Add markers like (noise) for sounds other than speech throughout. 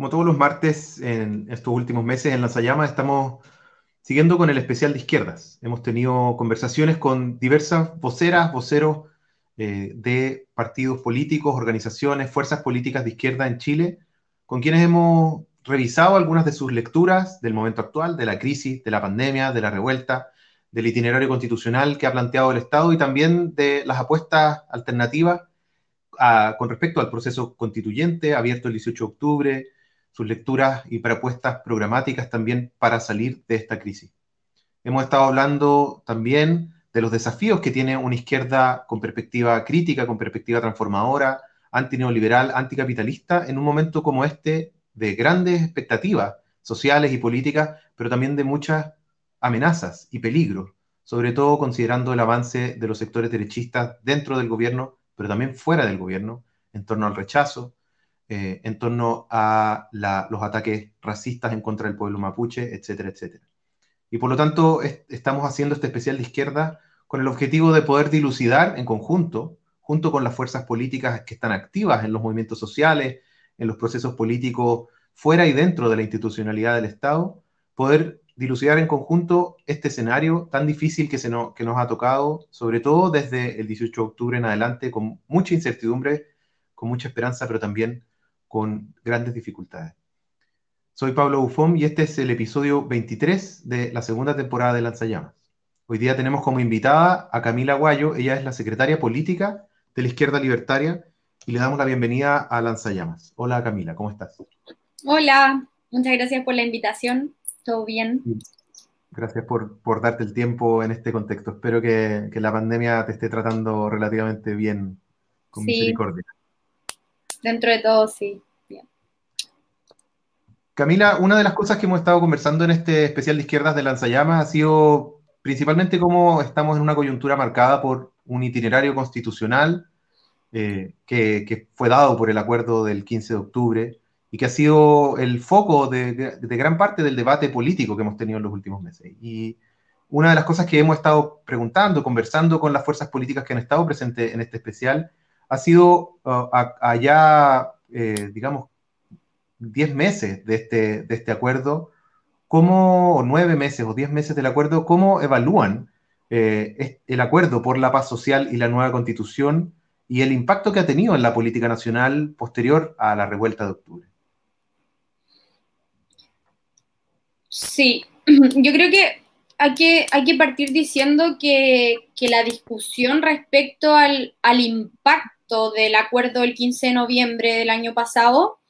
Como todos los martes en estos últimos meses en Lanzallama estamos siguiendo con el especial de izquierdas. Hemos tenido conversaciones con diversas voceras, voceros eh, de partidos políticos, organizaciones, fuerzas políticas de izquierda en Chile, con quienes hemos revisado algunas de sus lecturas del momento actual, de la crisis, de la pandemia, de la revuelta, del itinerario constitucional que ha planteado el Estado y también de las apuestas alternativas con respecto al proceso constituyente abierto el 18 de octubre, sus lecturas y propuestas programáticas también para salir de esta crisis. Hemos estado hablando también de los desafíos que tiene una izquierda con perspectiva crítica, con perspectiva transformadora, antineoliberal, anticapitalista, en un momento como este de grandes expectativas sociales y políticas, pero también de muchas amenazas y peligros, sobre todo considerando el avance de los sectores derechistas dentro del gobierno, pero también fuera del gobierno, en torno al rechazo, eh, en torno a los ataques racistas en contra del pueblo mapuche, etcétera, etcétera. Y por lo tanto, estamos haciendo este especial de izquierda con el objetivo de poder dilucidar en conjunto, junto con las fuerzas políticas que están activas en los movimientos sociales, en los procesos políticos fuera y dentro de la institucionalidad del Estado, poder dilucidar en conjunto este escenario tan difícil que, nos ha tocado, sobre todo desde el 18 de octubre en adelante, con mucha incertidumbre, con mucha esperanza, pero también con grandes dificultades. Soy Pablo Bufón y este es el episodio 23 de la segunda temporada de Lanzallamas. Hoy día tenemos como invitada a Camila Guayo, ella es la secretaria política de la izquierda libertaria y le damos la bienvenida a Lanzallamas. Hola Camila, ¿cómo estás? Hola, muchas gracias por la invitación, ¿todo bien? Gracias por, por darte el tiempo en este contexto. Espero que, que la pandemia te esté tratando relativamente bien, con misericordia. Dentro de todo, sí. Camila, una de las cosas que hemos estado conversando en este especial de izquierdas de Lanzallamas ha sido principalmente cómo estamos en una coyuntura marcada por un itinerario constitucional eh, que, fue dado por el acuerdo del 15 de octubre y que ha sido el foco de, de, gran parte del debate político que hemos tenido en los últimos meses. Y una de las cosas que hemos estado preguntando, conversando con las fuerzas políticas que han estado presentes en este especial, ha sido uh, allá, eh, digamos, 10 meses de este, de este acuerdo, ¿cómo, o 9 meses o 10 meses del acuerdo, cómo evalúan eh, el acuerdo por la paz social y la nueva constitución y el impacto que ha tenido en la política nacional posterior a la revuelta de octubre? Sí, (clears throat) yo creo que hay que, hay que partir diciendo que, que la discusión respecto al, al impacto del acuerdo del 15 de noviembre del año pasado,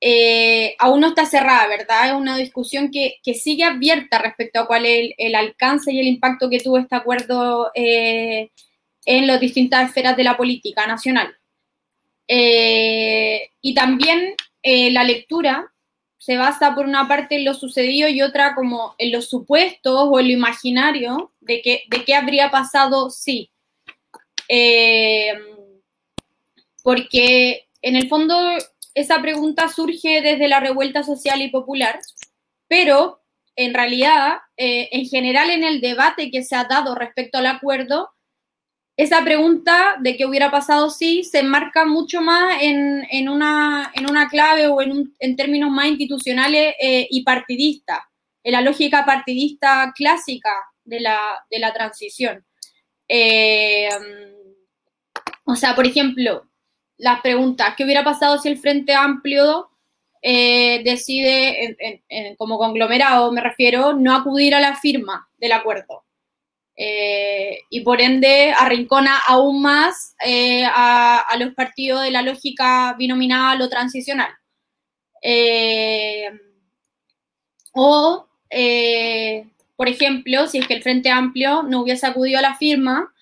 eh, aún no está cerrada, ¿verdad? Es una discusión que, sigue abierta respecto a cuál es el, alcance y el impacto que tuvo este acuerdo eh, en las distintas esferas de la política nacional. Eh, y también la lectura se basa por una parte en lo sucedido y otra como en los supuestos o en lo imaginario de, que, de qué habría pasado si. Porque en el fondo esa pregunta surge desde la revuelta social y popular, pero en realidad, eh, en general en el debate que se ha dado respecto al acuerdo, esa pregunta de qué hubiera pasado si se enmarca mucho más en, una, en una, clave o en, en términos más institucionales eh, y partidistas, en la lógica partidista clásica de la, de la transición. Eh, o sea, por ejemplo, las preguntas, ¿qué hubiera pasado si el Frente Amplio eh, decide, como conglomerado me refiero, no acudir a la firma del acuerdo? Eh, y por ende arrincona aún más eh, a, los partidos de la lógica binominal o transicional. o, por ejemplo, si es que el Frente Amplio no hubiese acudido a la firma,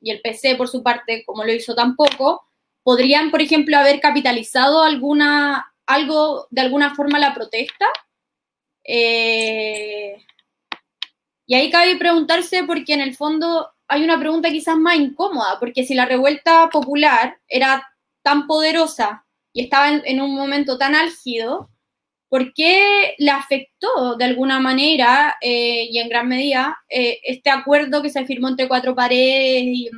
y el PC, por su parte, como lo hizo tampoco, podrían, por ejemplo, haber capitalizado alguna, algo de alguna forma la protesta. Eh, y ahí cabe preguntarse porque en el fondo hay una pregunta quizás más incómoda, porque si la revuelta popular era tan poderosa y estaba en un momento tan álgido, ¿Por qué le afectó de alguna manera eh, y en gran medida eh, este acuerdo que se firmó entre cuatro paredes y,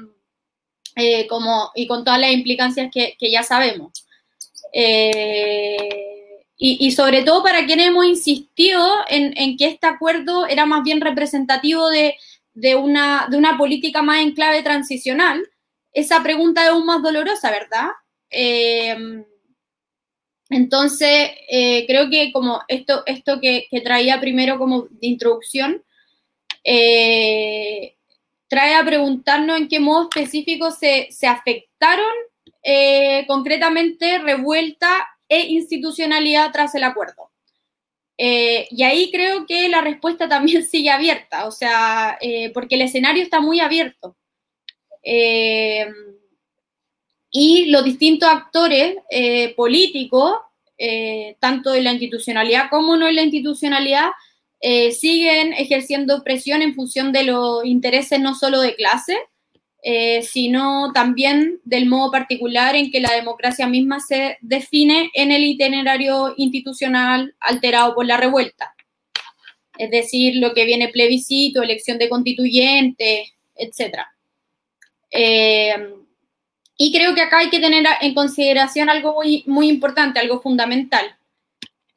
eh, con todas las implicancias que, ya sabemos? y, sobre todo para quienes hemos insistido en, que este acuerdo era más bien representativo de, una, de una política más en clave transicional, esa pregunta es aún más dolorosa, ¿verdad? Eh, entonces, eh, creo que como esto, esto que, traía primero como de introducción, eh, trae a preguntarnos en qué modo específico se, se afectaron concretamente revuelta e institucionalidad tras el acuerdo. y ahí creo que la respuesta también (laughs) sigue abierta, o sea, porque el escenario está muy abierto. Y los distintos actores políticos eh, tanto en la institucionalidad como no en la institucionalidad, eh, siguen ejerciendo presión en función de los intereses no solo de clase, eh, sino también del modo particular en que la democracia misma se define en el itinerario institucional alterado por la revuelta. Es decir, lo que viene plebiscito, elección de constituyente, etc. Y creo que acá hay que tener en consideración algo muy, muy importante, algo fundamental,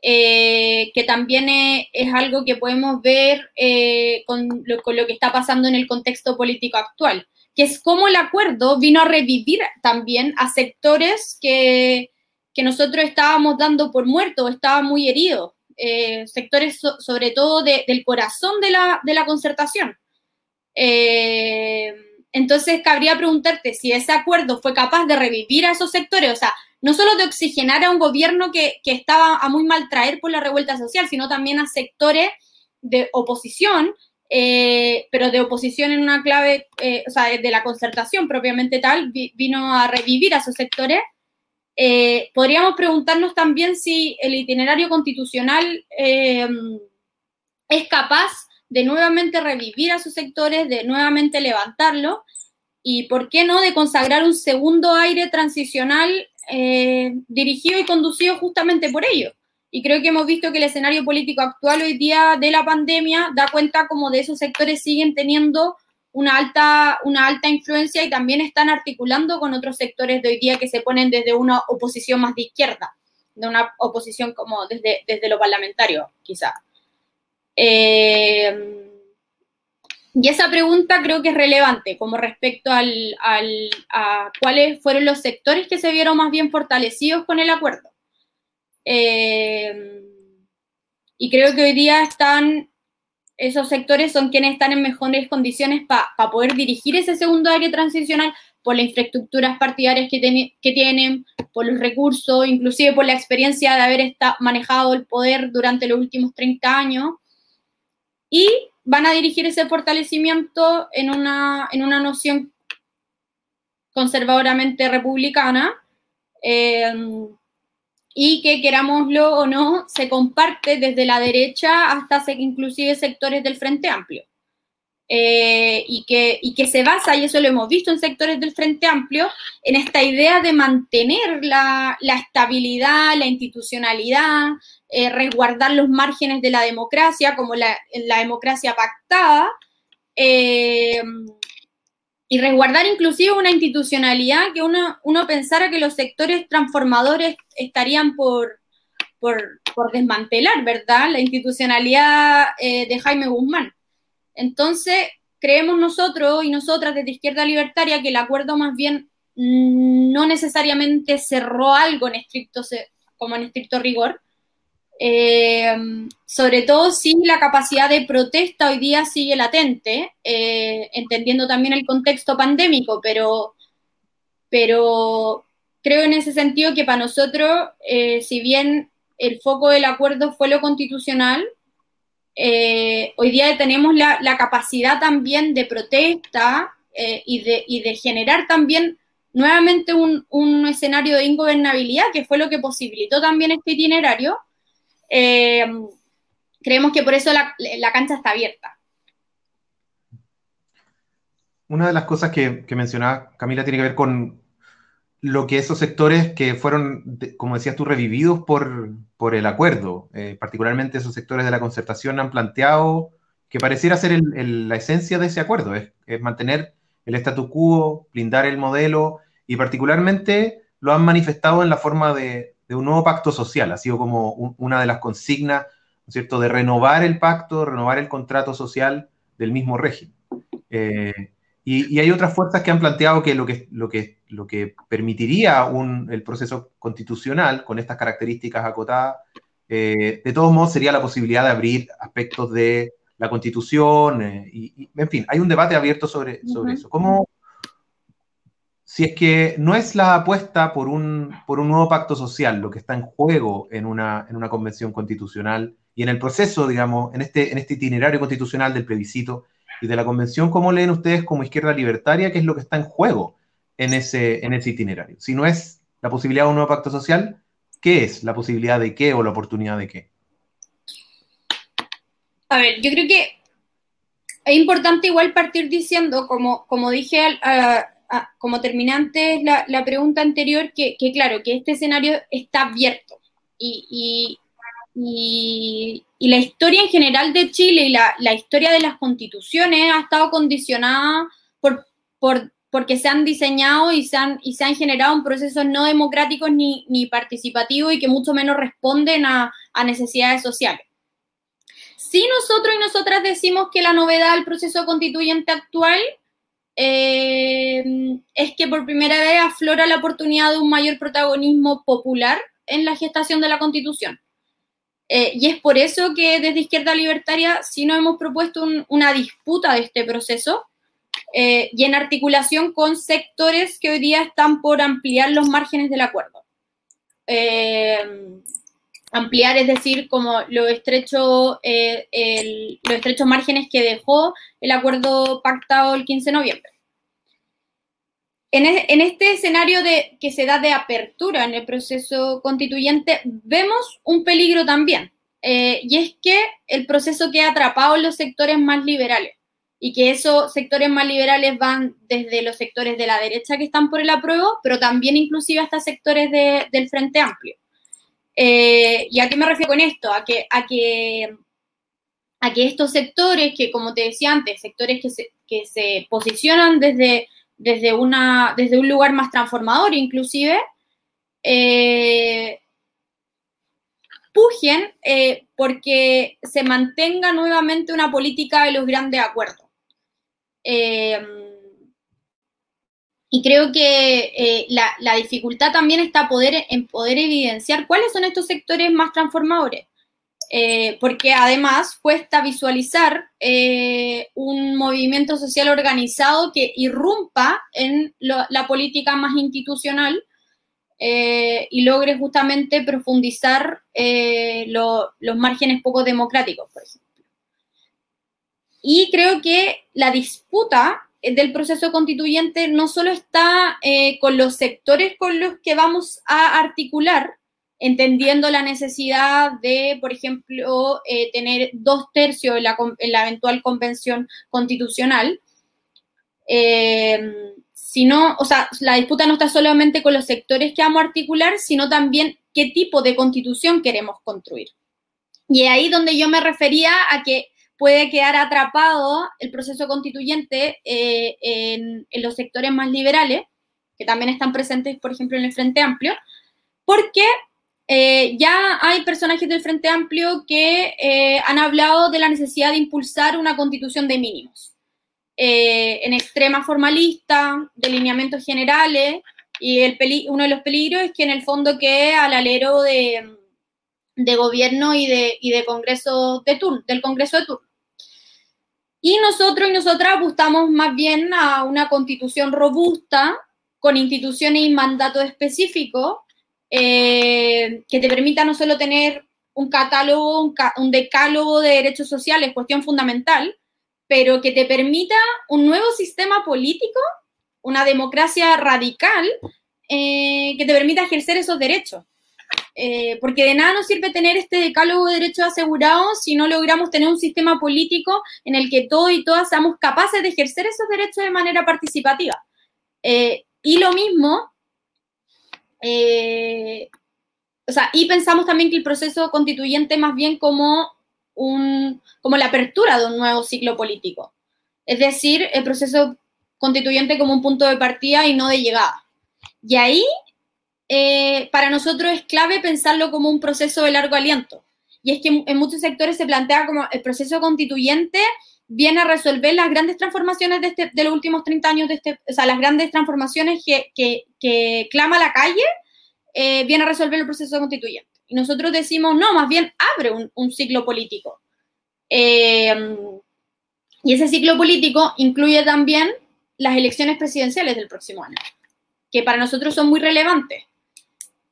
eh, que también es, algo que podemos ver eh, con, lo, que está pasando en el contexto político actual, que es cómo el acuerdo vino a revivir también a sectores que, nosotros estábamos dando por muertos, estaban muy heridos, eh, sectores sobre todo del corazón de la, de la concertación. Entonces, cabría preguntarte si ese acuerdo fue capaz de revivir a esos sectores, o sea, no solo de oxigenar a un gobierno que, estaba a muy mal traer por la revuelta social, sino también a sectores de oposición, eh, pero de oposición en una clave, eh, o sea, de la concertación propiamente tal, vino a revivir a esos sectores. Eh, podríamos preguntarnos también si el itinerario constitucional es capaz de nuevamente revivir a sus sectores, de nuevamente levantarlo y, ¿por qué no?, de consagrar un segundo aire transicional eh, dirigido y conducido justamente por ello. Y creo que hemos visto que el escenario político actual hoy día de la pandemia da cuenta como de esos sectores siguen teniendo una alta, una alta influencia y también están articulando con otros sectores de hoy día que se ponen desde una oposición más de izquierda, de una oposición como desde, desde lo parlamentario, quizá. Eh, y esa pregunta creo que es relevante como respecto al, a cuáles fueron los sectores que se vieron más bien fortalecidos con el acuerdo. Eh, y creo que hoy día están, esos sectores son quienes están en mejores condiciones para poder dirigir ese segundo área transicional por las infraestructuras partidarias que, que tienen, por los recursos, inclusive por la experiencia de haber manejado el poder durante los últimos 30 años y van a dirigir ese fortalecimiento en una, en una noción conservadoramente republicana em, y que querámoslo o no, se comparte desde la derecha hasta inclusive sectores del Frente Amplio. Eh, y, que, y que se basa, y eso lo hemos visto en sectores del Frente Amplio, en esta idea de mantener la, la estabilidad, la institucionalidad, eh, resguardar los márgenes de la democracia, como la, democracia pactada, eh, y resguardar inclusive una institucionalidad que uno, uno pensara que los sectores transformadores estarían por, por, por desmantelar, ¿verdad? La institucionalidad de Jaime Guzmán. Entonces, creemos nosotros y nosotras desde Izquierda Libertaria que el acuerdo más bien no necesariamente cerró algo en estricto, como en estricto rigor, eh, sobre todo si la capacidad de protesta hoy día sigue latente, eh, entendiendo también el contexto pandémico, pero, pero creo en ese sentido que para nosotros, eh, si bien el foco del acuerdo fue lo constitucional, eh, hoy día tenemos la, capacidad también de protesta eh, y, de, generar también nuevamente un, escenario de ingobernabilidad, que fue lo que posibilitó también este itinerario. Eh, creemos que por eso la, cancha está abierta. Una de las cosas que, que Camila tiene que ver con, lo que esos sectores que fueron, como decías tú, revividos por, por el acuerdo, eh, particularmente esos sectores de la concertación han planteado que pareciera ser la esencia de ese acuerdo, es, mantener el statu quo, blindar el modelo y particularmente lo han manifestado en la forma de, de un nuevo pacto social, ha sido como una de las consignas, ¿no es cierto?, de renovar el pacto, renovar el contrato social del mismo régimen. Eh, y, hay otras fuerzas que han planteado que lo que, lo que, lo que permitiría un, el proceso constitucional con estas características acotadas, eh, de todos modos sería la posibilidad de abrir aspectos de la constitución, eh, y, en fin, hay un debate abierto sobre, sobre eso. ¿Cómo, si es que no es la apuesta por un, por un nuevo pacto social lo que está en juego en una, en una convención constitucional y en el proceso, digamos, en este, en este itinerario constitucional del plebiscito y de la convención, ¿cómo leen ustedes como izquierda libertaria qué es lo que está en juego en ese, en ese itinerario? Si no es la posibilidad de un nuevo pacto social, ¿qué es la posibilidad de qué o la oportunidad de qué? A ver, yo creo que es importante igual partir diciendo, como, como dije al, Ah, como terminante la, la pregunta anterior, que, claro, que este escenario está abierto y, y, la historia en general de Chile y la, la, historia de las constituciones ha estado condicionada por, por, porque se han diseñado y se han, y se han generado procesos no democráticos ni, ni participativos y que mucho menos responden a, a necesidades sociales. Si nosotros y nosotras decimos que la novedad del proceso constituyente actual eh, es que por primera vez aflora la oportunidad de un mayor protagonismo popular en la gestación de la Constitución. Eh, y es por eso que desde Izquierda Libertaria sí nos hemos propuesto una disputa de este proceso eh, y en articulación con sectores que hoy día están por ampliar los márgenes del acuerdo. Ampliar, es decir, como los estrechos, los estrechos márgenes que dejó el acuerdo pactado el 15 de noviembre. En, este escenario de, que se da de apertura en el proceso constituyente, vemos un peligro también, eh, y es que el proceso queda atrapado en los sectores más liberales, y que esos sectores más liberales van desde los sectores de la derecha que están por el apruebo, pero también inclusive hasta sectores del Frente Amplio. Eh, ¿Y a qué me refiero con esto? A que, a que a que estos sectores, que como te decía antes, sectores que se, que se posicionan desde, desde, una, desde un lugar más transformador inclusive, eh, pujen eh, porque se mantenga nuevamente una política de los grandes acuerdos. Eh, y creo que la, la, dificultad también está poder, en poder evidenciar cuáles son estos sectores más transformadores. Eh, porque además cuesta visualizar eh, un movimiento social organizado que irrumpa en la política más institucional eh, y logre justamente profundizar los márgenes poco democráticos, por ejemplo. Y creo que la disputa del proceso constituyente no solo está con los sectores con los que vamos a articular, entendiendo la necesidad de, por ejemplo, eh, tener dos tercios en la, eventual convención constitucional. Eh, sino, o sea, la disputa no está solamente con los sectores que vamos a articular, sino también qué tipo de constitución queremos construir. Y ahí donde yo me refería a que puede quedar atrapado el proceso constituyente eh, en, los sectores más liberales, que también están presentes, por ejemplo, en el Frente Amplio, porque eh, ya hay personajes del Frente Amplio que eh, han hablado de la necesidad de impulsar una constitución de mínimos. En extrema formalista, de lineamientos generales, y el uno de los peligros es que en el fondo quede al alero de, de gobierno y de, y de congreso de turno, del Congreso de turno. Y nosotros y nosotras buscamos más bien a una constitución robusta, con instituciones y mandatos específicos, eh, que te permita no solo tener un catálogo, un, decálogo de derechos sociales, cuestión fundamental, pero que te permita un nuevo sistema político, una democracia radical, eh, que te permita ejercer esos derechos. Eh, porque de nada nos sirve tener este decálogo de derechos asegurados si no logramos tener un sistema político en el que todos y todas seamos capaces de ejercer esos derechos de manera participativa. y lo mismo eh, o sea, y pensamos también que el proceso constituyente más bien como, un, como la apertura de un nuevo ciclo político. Es decir, el proceso constituyente como un punto de partida y no de llegada. Y ahí eh, para nosotros es clave pensarlo como un proceso de largo aliento. Y es que en muchos sectores se plantea como el proceso constituyente viene a resolver las grandes transformaciones de, este, de los últimos 30 años, de este, o sea, las grandes transformaciones que, clama la calle, eh, viene a resolver el proceso constituyente. Y nosotros decimos, no, más bien abre un, ciclo político. Eh, y ese ciclo político incluye también las elecciones presidenciales del próximo año, que para nosotros son muy relevantes.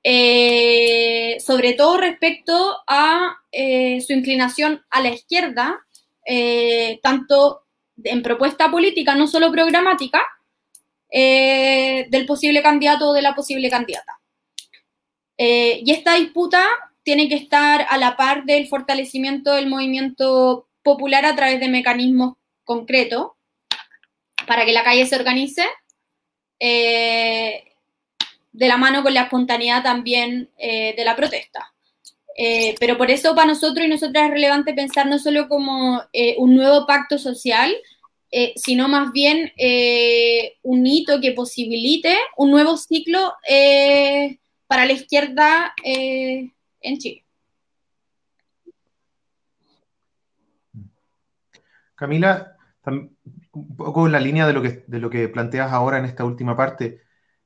Eh, sobre todo respecto a su inclinación a la izquierda eh, tanto en propuesta política, no solo programática, eh, del posible candidato o de la posible candidata. Eh, y esta disputa tiene que estar a la par del fortalecimiento del movimiento popular a través de mecanismos concretos para que la calle se organice, de la mano con la espontaneidad también de la protesta. Eh, pero por eso para nosotros y nosotras es relevante pensar no solo como eh, un nuevo pacto social, eh, sino más bien un hito que posibilite un nuevo ciclo para la izquierda en Chile. Camila, un poco en la línea de lo que planteas ahora en esta última parte,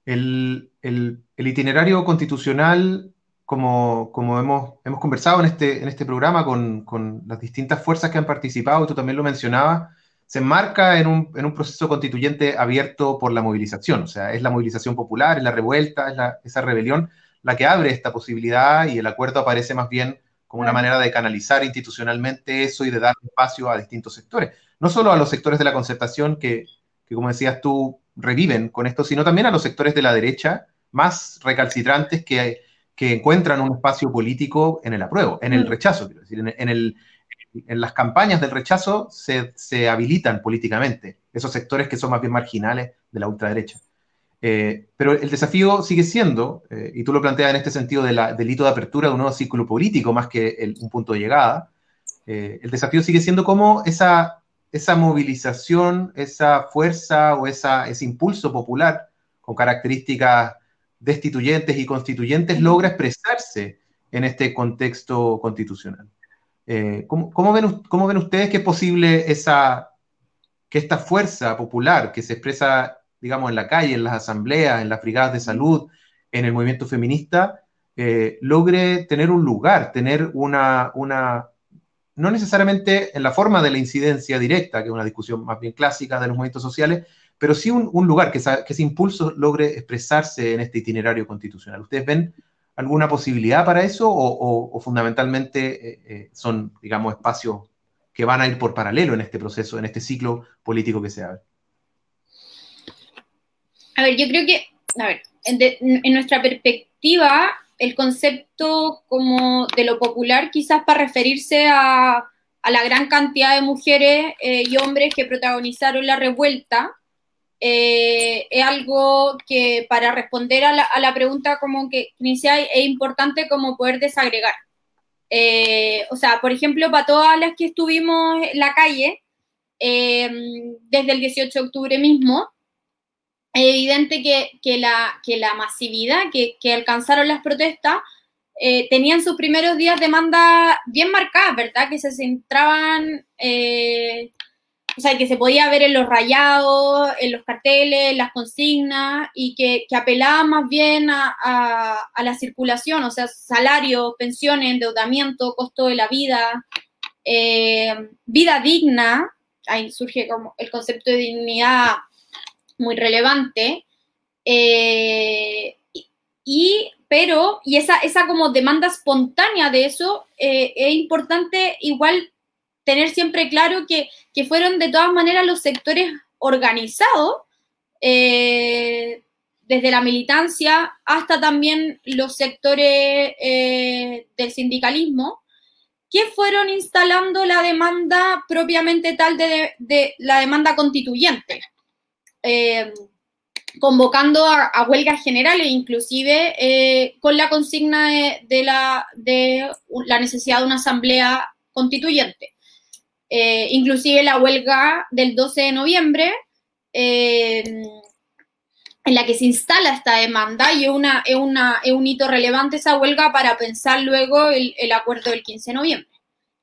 el, el itinerario constitucional como, como hemos, hemos conversado en este, en este programa con, con, las distintas fuerzas que han participado, y tú también lo mencionabas, se enmarca en un, en un, proceso constituyente abierto por la movilización, o sea, es la movilización popular, es la revuelta, es la, esa rebelión la que abre esta posibilidad y el acuerdo aparece más bien como una manera de canalizar institucionalmente eso y de dar espacio a distintos sectores, no solo a los sectores de la concertación que, que como decías tú, reviven con esto, sino también a los sectores de la derecha más recalcitrantes que que encuentran un espacio político en el apruebo, en el mm. rechazo, quiero decir, en, el, en las campañas del rechazo se, se, habilitan políticamente esos sectores que son más bien marginales de la ultraderecha. Eh, pero el desafío sigue siendo, eh, y tú lo planteas en este sentido de la, del hito de apertura de un nuevo círculo político más que un punto de llegada, eh, el desafío sigue siendo cómo esa, esa movilización, esa fuerza o esa, ese impulso popular con características destituyentes y constituyentes logra expresarse en este contexto constitucional. Eh, ¿cómo, ven, ¿cómo, ven, ustedes que es posible esa, que esta fuerza popular que se expresa, digamos, en la calle, en las asambleas, en las brigadas de salud, en el movimiento feminista, eh, logre tener un lugar, tener una, una, no necesariamente en la forma de la incidencia directa, que es una discusión más bien clásica de los movimientos sociales, pero sí un, lugar que, ese impulso logre expresarse en este itinerario constitucional. ¿Ustedes ven alguna posibilidad para eso o, fundamentalmente eh, eh, son, digamos, espacios que van a ir por paralelo en este proceso, en este ciclo político que se abre? A ver, yo creo que, a ver, en, nuestra perspectiva, el concepto como de lo popular quizás para referirse a, la gran cantidad de mujeres eh, y hombres que protagonizaron la revuelta, eh, es algo que para responder a la, pregunta como que inicial es importante como poder desagregar. Eh, o sea, por ejemplo, para todas las que estuvimos en la calle, eh, desde el 18 de octubre mismo, es evidente que, la, que la masividad que, que alcanzaron las protestas tenían sus primeros días demanda bien marcadas, ¿verdad? Que se centraban o sea, que se podía ver en los rayados, en los carteles, las consignas, y que, apelaba más bien a, la circulación, o sea, salario, pensiones, endeudamiento, costo de la vida, eh, vida digna, ahí surge como el concepto de dignidad muy relevante, eh, y, pero, y esa, esa como demanda espontánea de eso, eh, es importante igual tener siempre claro que, fueron de todas maneras los sectores organizados, eh, desde la militancia hasta también los sectores eh, del sindicalismo, que fueron instalando la demanda propiamente tal de, la demanda constituyente, eh, convocando a, huelgas generales, inclusive con la consigna de, la, de la necesidad de una asamblea constituyente. Eh, inclusive la huelga del 12 de noviembre, eh, en la que se instala esta demanda y es, una, es, un hito relevante esa huelga para pensar luego el, acuerdo del 15 de noviembre.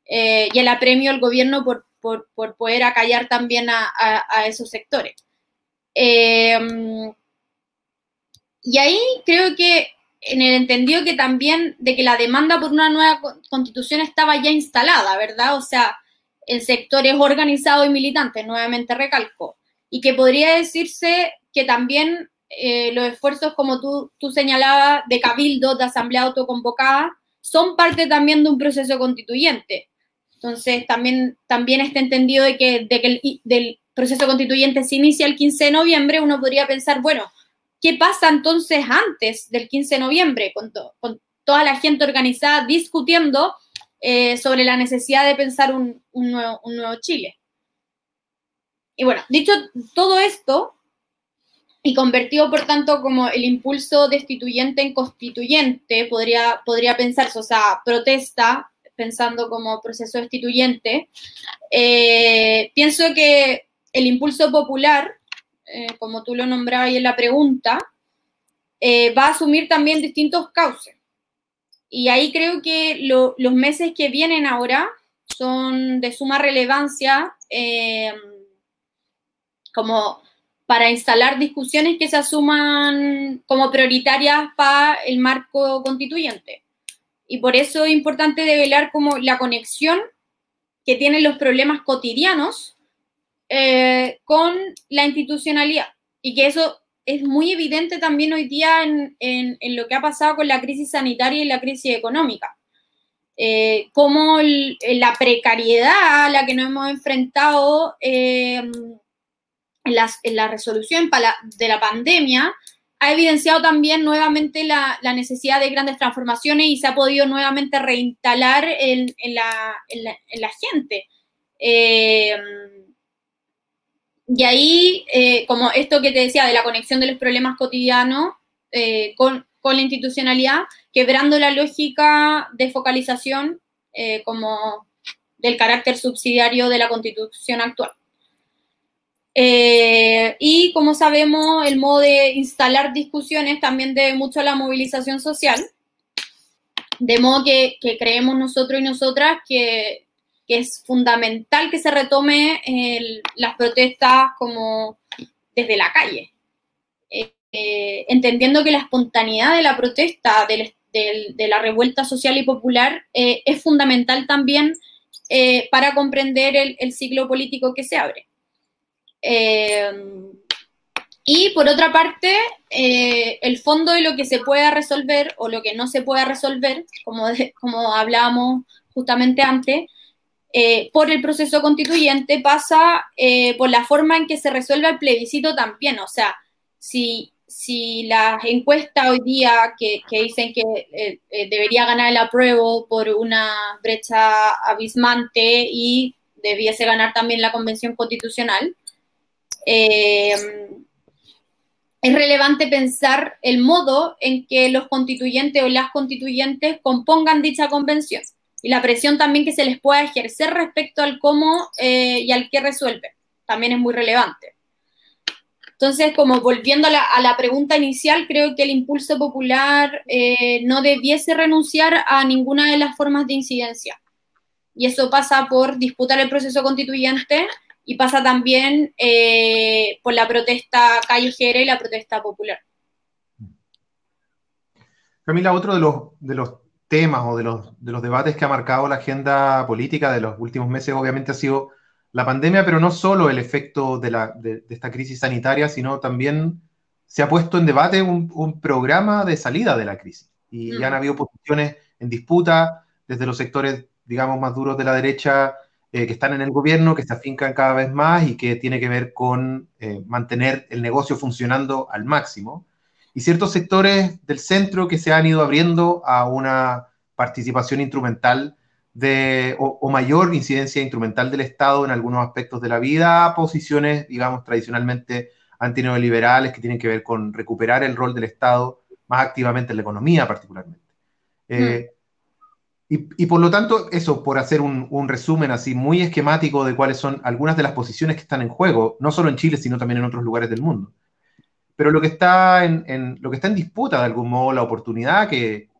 Eh, y el apremio al gobierno por, por, poder acallar también a, a, esos sectores. Eh, y ahí creo que en el entendido que también de que la demanda por una nueva constitución estaba ya instalada, ¿verdad? O sea, sectores organizados y militantes, nuevamente recalco, y que podría decirse que también eh, los esfuerzos, como tú, tú señalabas, de cabildo, de asamblea autoconvocada, son parte también de un proceso constituyente. Entonces, también, también está entendido de que, el del proceso constituyente se inicia el 15 de noviembre, uno podría pensar, bueno, ¿qué pasa entonces antes del 15 de noviembre con toda la gente organizada discutiendo eh, sobre la necesidad de pensar un, nuevo, Chile? Y bueno, dicho todo esto, y convertido, por tanto, como el impulso destituyente en constituyente, podría, podría pensarse, o sea, protesta, pensando como proceso destituyente, eh, pienso que el impulso popular, eh, como tú lo nombrabas ahí en la pregunta, va a asumir también distintos cauces. Y ahí creo que lo, los meses que vienen ahora son de suma relevancia como para instalar discusiones que se asuman como prioritarias para el marco constituyente. Y por eso es importante develar como la conexión que tienen los problemas cotidianos eh, con la institucionalidad. Y que eso es muy evidente también hoy día en, en, en lo que ha pasado con la crisis sanitaria y la crisis económica. Eh, como el, la precariedad a la que nos hemos enfrentado eh, en, en la resolución de la pandemia ha evidenciado también nuevamente la, la, necesidad de grandes transformaciones y se ha podido nuevamente reinstalar en, la, la, la, gente. Eh, y ahí, eh, como esto que te decía de la conexión de los problemas cotidianos eh, con, con, la institucionalidad, quebrando la lógica de focalización eh, como del carácter subsidiario de la constitución actual. Y como sabemos, el modo de instalar discusiones también debe mucho a la movilización social, de modo que creemos nosotros y nosotras que, que, es fundamental que se retome las protestas como desde la calle, eh, entendiendo que la espontaneidad de la protesta, de la revuelta social y popular, eh, es fundamental también eh, para comprender el, ciclo político que se abre. Y por otra parte, el fondo de lo que se pueda resolver o lo que no se pueda resolver, como, de, como hablábamos justamente antes, eh, por el proceso constituyente pasa eh, por la forma en que se resuelve el plebiscito también. O sea, si, si las encuestas hoy día que, que dicen que eh, debería ganar el apruebo por una brecha abismante y debiese ganar también la convención constitucional, es relevante pensar el modo en que los constituyentes o las constituyentes compongan dicha convención y la presión también que se les pueda ejercer respecto al cómo eh, y al qué resuelve. También es muy relevante. Entonces, como volviendo a la, a la, pregunta inicial, creo que el impulso popular eh, no debiese renunciar a ninguna de las formas de incidencia. Y eso pasa por disputar el proceso constituyente y pasa también eh, por la protesta callejera y la protesta popular. Camila, otro de los, de los temas o de los, de los debates que ha marcado la agenda política de los últimos meses obviamente ha sido la pandemia, pero no solo el efecto de, la, de, de esta crisis sanitaria, sino también se ha puesto en debate un, un programa de salida de la crisis. Y mm. ya han habido posiciones en disputa desde los sectores, digamos, más duros de la derecha eh, que están en el gobierno, que se afincan cada vez más y que tiene que ver con eh, mantener el negocio funcionando al máximo. Y ciertos sectores del centro que se han ido abriendo a una participación instrumental de, o, o, mayor incidencia instrumental del Estado en algunos aspectos de la vida, posiciones, digamos, tradicionalmente antineoliberales que tienen que ver con recuperar el rol del Estado más activamente en la economía particularmente. Eh, mm. Y, y, por lo tanto, eso, por hacer un, un, resumen así muy esquemático de cuáles son algunas de las posiciones que están en juego, no solo en Chile, sino también en otros lugares del mundo. Pero lo que está en, lo que está en disputa de algún modo, la oportunidad que,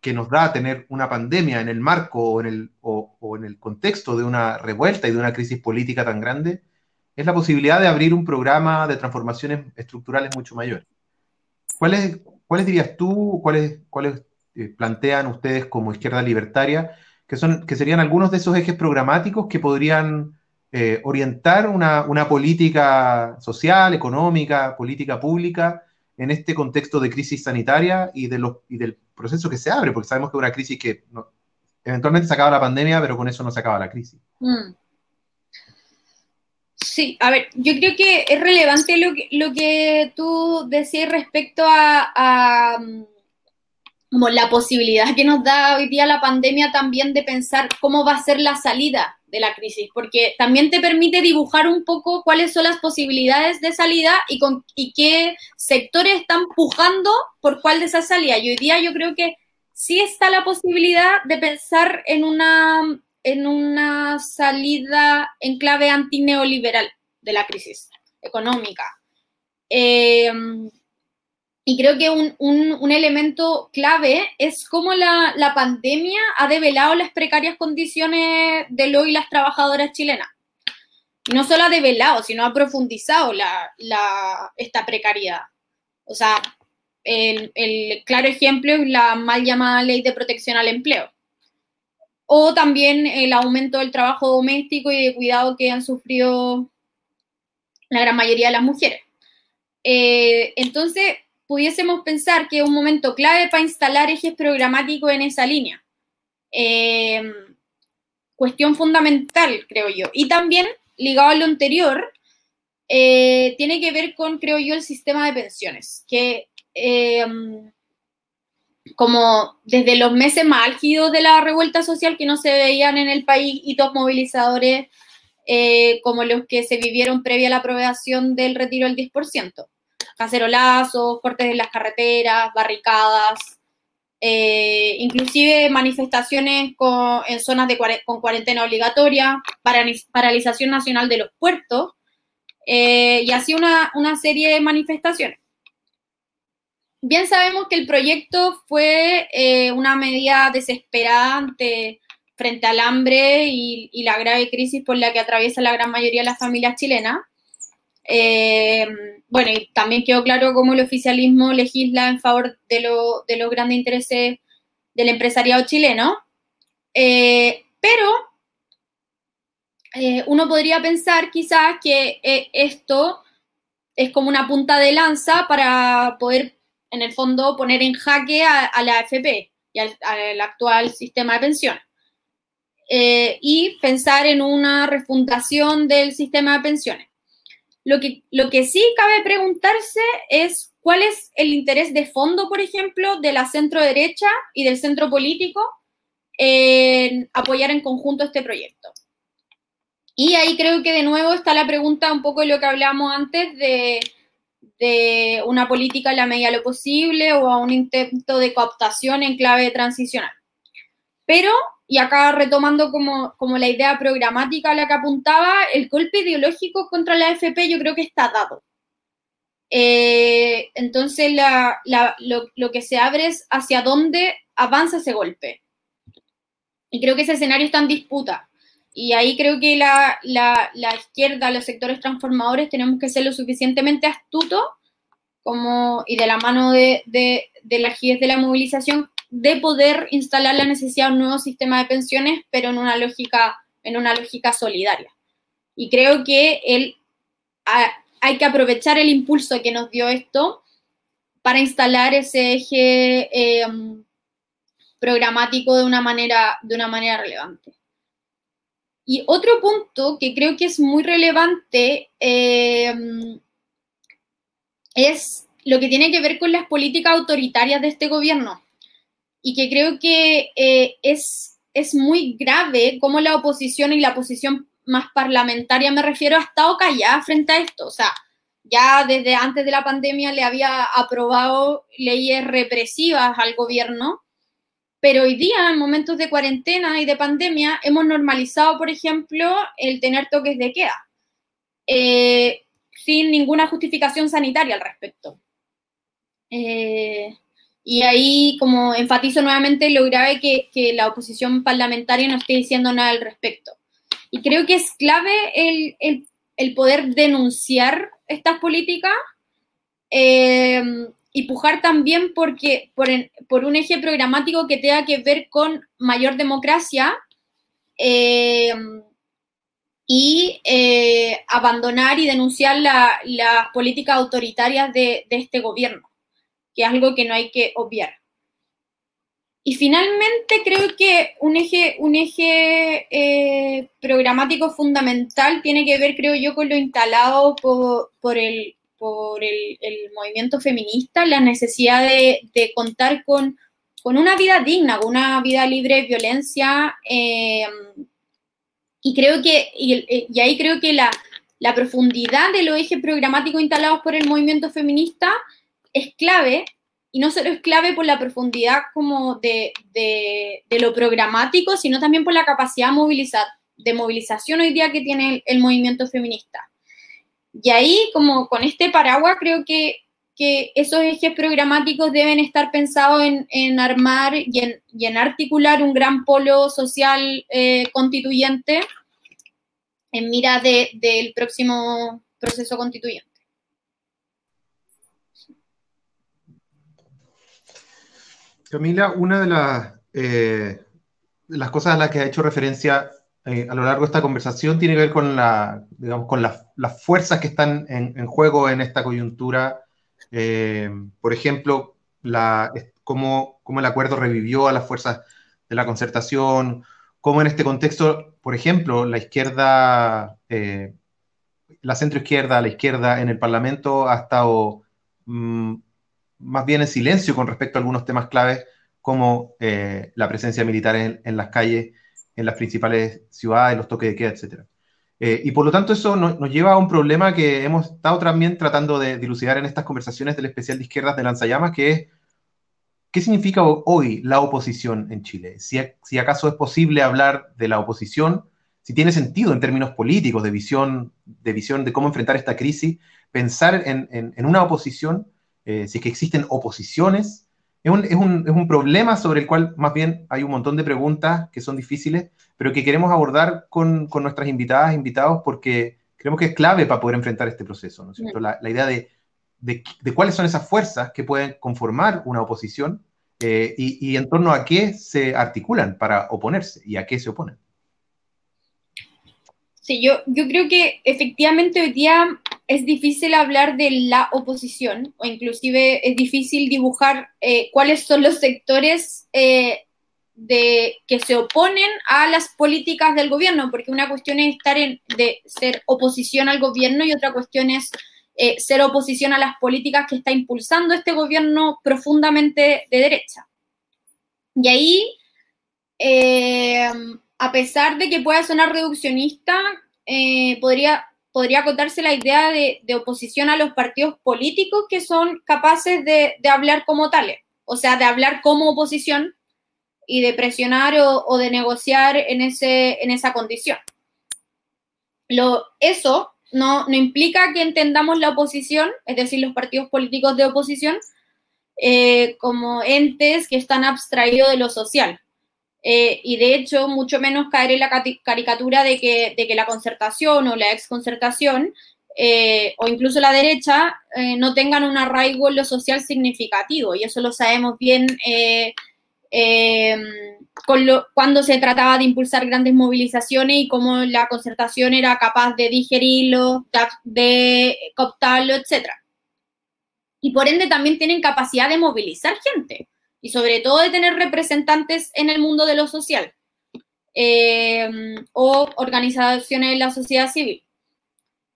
que nos da tener una pandemia en el marco o en el, o, en el contexto de una revuelta y de una crisis política tan grande, es la posibilidad de abrir un programa de transformaciones estructurales mucho mayor. ¿Cuáles, cuáles dirías tú, cuáles, cuáles eh, plantean ustedes como izquierda libertaria, que, son, que serían algunos de esos ejes programáticos que podrían eh, orientar una, una, política social, económica, política pública en este contexto de crisis sanitaria y, de los, y del proceso que se abre, porque sabemos que es una crisis que eventualmente se acaba la pandemia, pero con eso no se acaba la crisis. Mm. Sí, a ver, yo creo que es relevante lo que, lo que tú decías respecto a, como la posibilidad que nos da hoy día la pandemia también de pensar cómo va a ser la salida de la crisis, porque también te permite dibujar un poco cuáles son las posibilidades de salida y, con, y qué sectores están pujando por cuál de esas salida. Y hoy día yo creo que sí está la posibilidad de pensar en una, en una salida en clave antineoliberal de la crisis económica. Eh, y creo que un, elemento clave es cómo la, pandemia ha develado las precarias condiciones de lo y las trabajadoras chilenas. No solo ha develado, sino ha profundizado la, esta precariedad. O sea, el, el, claro ejemplo es la mal llamada ley de protección al empleo. O también el aumento del trabajo doméstico y de cuidado que han sufrido la gran mayoría de las mujeres. Eh, entonces, pudiésemos pensar que es un momento clave para instalar ejes programáticos en esa línea. Eh, cuestión fundamental, creo yo. Y también, ligado a lo anterior, eh, tiene que ver con, creo yo, el sistema de pensiones, que eh, como desde los meses más álgidos de la revuelta social que no se veían en el país, hitos movilizadores como los que se vivieron previa a la aprobación del retiro del 10% cacerolazos, cortes en las carreteras, barricadas, eh, inclusive manifestaciones en zonas de, con cuarentena obligatoria, paralización nacional de los puertos, eh, y así una, serie de manifestaciones. Bien sabemos que el proyecto fue eh, una medida desesperante frente al hambre y, y, la grave crisis por la que atraviesa la gran mayoría de las familias chilenas. Eh, bueno, y también quedó claro cómo el oficialismo legisla en favor de, los grandes intereses del empresariado chileno. Eh, pero eh, uno podría pensar quizás que esto es como una punta de lanza para poder, en el fondo, poner en jaque a, la AFP y al, al, actual sistema de pensiones. y pensar en una refundación del sistema de pensiones. Lo que, lo que sí cabe preguntarse es cuál es el interés de fondo, por ejemplo, de la centro derecha y del centro político en apoyar en conjunto este proyecto. Y ahí creo que de nuevo está la pregunta un poco de lo que hablamos antes de, de una política en la medida de lo posible o a un intento de cooptación en clave transicional. Pero y acá retomando como, la idea programática a la que apuntaba, el golpe ideológico contra la AFP yo creo que está dado. Eh, entonces lo, que se abre es hacia dónde avanza ese golpe. Y creo que ese escenario está en disputa. Y ahí creo que la, izquierda, los sectores transformadores, tenemos que ser lo suficientemente astutos como, y de la mano de, de, de la de la movilización de poder instalar la necesidad de un nuevo sistema de pensiones, pero en una lógica, en una lógica solidaria. Y creo que el, hay que aprovechar el impulso que nos dio esto para instalar ese eje em, programático de una, manera, de una manera relevante. Y otro punto que creo que es muy relevante em, es lo que tiene que ver con las políticas autoritarias de este gobierno y que creo que eh, es, es muy grave cómo la oposición y la oposición más parlamentaria, me refiero, ha estado callada frente a esto. O sea, ya desde antes de la pandemia le había aprobado leyes represivas al gobierno, pero hoy día, en momentos de cuarentena y de pandemia, hemos normalizado, por ejemplo, el tener toques de queda. Eh, sin ninguna justificación sanitaria al respecto. Eh, y ahí, como enfatizo nuevamente, lo grave que, que, la oposición parlamentaria no esté diciendo nada al respecto. Y creo que es clave el, el, poder denunciar estas políticas eh, y pujar también porque, por, un eje programático que tenga que ver con mayor democracia eh, y eh, abandonar y denunciar la, las políticas autoritarias de, de este gobierno que es algo que no hay que obviar. Y finalmente creo que un eje, un eje eh, programático fundamental tiene que ver, creo yo, con lo instalado por, por, el, por el, movimiento feminista, la necesidad de, contar con, con, una vida digna, con una vida libre de violencia. Eh, y creo que, y, y ahí creo que la, la profundidad de los ejes programáticos instalados por el movimiento feminista es clave y no solo es clave por la profundidad como de, de, lo programático, sino también por la capacidad de, movilizar, de movilización hoy día que tiene el, movimiento feminista. Y ahí, como con este paraguas, creo que, que esos ejes programáticos deben estar pensados en, en armar y en, y en, articular un gran polo social eh, constituyente en mira de, del próximo proceso constituyente. Camila, una de las, eh, cosas a las que ha hecho referencia eh, a lo largo de esta conversación tiene que ver con, las fuerzas que están en, juego en esta coyuntura. Eh, por ejemplo, cómo, el acuerdo revivió a las fuerzas de la concertación, cómo en este contexto, por ejemplo, la izquierda, eh, la centroizquierda, la izquierda en el Parlamento ha estado mmm, más bien en silencio con respecto a algunos temas claves como eh, la presencia militar en, en, las calles, en las principales ciudades, los toques de queda, etc. Eh, y por lo tanto eso no, nos lleva a un problema que hemos estado también tratando de dilucidar en estas conversaciones del especial de izquierdas de Lanzallamas, que es ¿qué significa hoy la oposición en Chile? Si, si acaso es posible hablar de la oposición, si tiene sentido en términos políticos, de visión, de visión de cómo enfrentar esta crisis, pensar en, en, en una oposición eh, si es que existen oposiciones. Es un, es, un, es un, problema sobre el cual más bien hay un montón de preguntas que son difíciles, pero que queremos abordar con, con nuestras invitadas, invitados, porque creemos que es clave para poder enfrentar este proceso, ¿no es cierto? La, la idea de, de, de, cuáles son esas fuerzas que pueden conformar una oposición eh, y, y en torno a qué se articulan para oponerse y a qué se oponen. Sí, yo, yo creo que efectivamente hoy día es difícil hablar de la oposición o inclusive es difícil dibujar eh, cuáles son los sectores eh, de, que se oponen a las políticas del gobierno, porque una cuestión es estar en, de ser oposición al gobierno y otra cuestión es eh, ser oposición a las políticas que está impulsando este gobierno profundamente de derecha. Y ahí a pesar de que pueda sonar reduccionista, eh, podría, podría acotarse la idea de, oposición a los partidos políticos que son capaces de, hablar como tales, o sea, de hablar como oposición y de presionar o, o de negociar en, ese, en esa condición. Lo, eso no, no, implica que entendamos la oposición, es decir, los partidos políticos de oposición, eh, como entes que están abstraídos de lo social. Eh, y de hecho, mucho menos caer en la caricatura de que, de que la concertación o la exconcertación eh, o incluso la derecha eh, no tengan un arraigo en lo social significativo. Y eso lo sabemos bien eh, cuando se trataba de impulsar grandes movilizaciones y cómo la concertación era capaz de digerirlo, de, cooptarlo, etc. Y por ende también tienen capacidad de movilizar gente y sobre todo de tener representantes en el mundo de lo social eh, o organizaciones de la sociedad civil.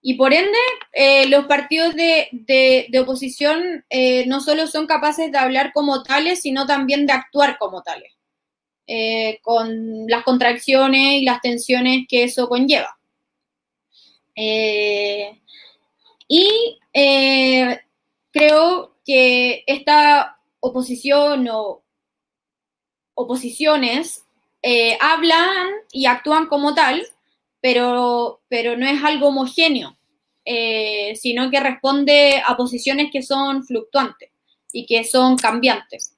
Y por ende, eh, los partidos de, de, oposición eh, no solo son capaces de hablar como tales, sino también de actuar como tales, con las contracciones y las tensiones que eso conlleva. Y creo que esta oposición o oposiciones eh, hablan y actúan como tal, pero, pero no es algo homogéneo. eh, sino que responde a posiciones que son fluctuantes y que son cambiantes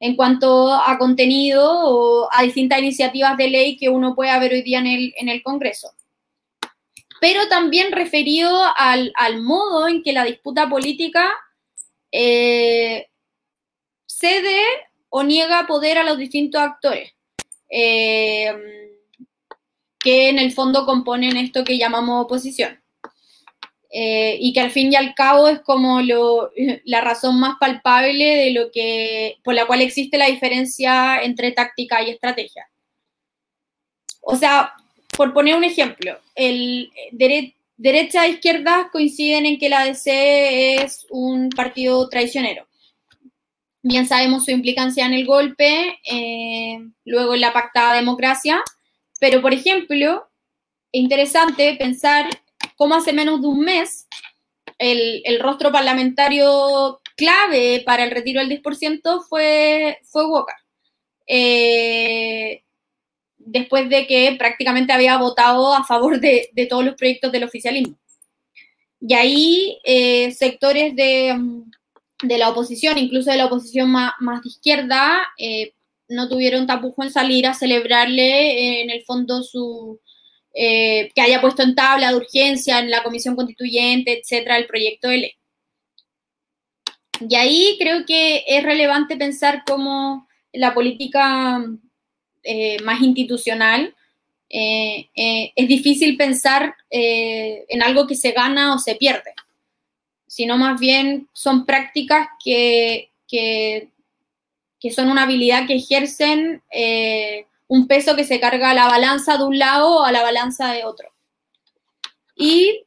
en cuanto a contenido o a distintas iniciativas de ley que uno puede ver hoy día en el, en el Congreso. Pero también referido al, al, modo en que la disputa política eh, cede o niega poder a los distintos actores, eh, que en el fondo componen esto que llamamos oposición. Eh, y que al fin y al cabo es como lo, (laughs) la razón más palpable de lo que, por la cual existe la diferencia entre táctica y estrategia. O sea, por poner un ejemplo, el derecha e izquierda coinciden en que la DC es un partido traicionero. Bien sabemos su implicancia en el golpe, eh, luego en la pactada democracia, pero por ejemplo, es interesante pensar cómo hace menos de un mes el, rostro parlamentario clave para el retiro del 10% fue, fue Walker. Eh, después de que prácticamente había votado a favor de, todos los proyectos del oficialismo. Y ahí eh, sectores de, la oposición, incluso de la oposición más, de izquierda, eh, no tuvieron tapujo en salir a celebrarle en el fondo su, eh, que haya puesto en tabla de urgencia en la comisión constituyente, etcétera, el proyecto de ley. Y ahí creo que es relevante pensar cómo la política eh, más institucional eh, es difícil pensar en algo que se gana o se pierde, sino más bien son prácticas que, que, que son una habilidad que ejercen un peso que se carga a la balanza de un lado o a la balanza de otro. Y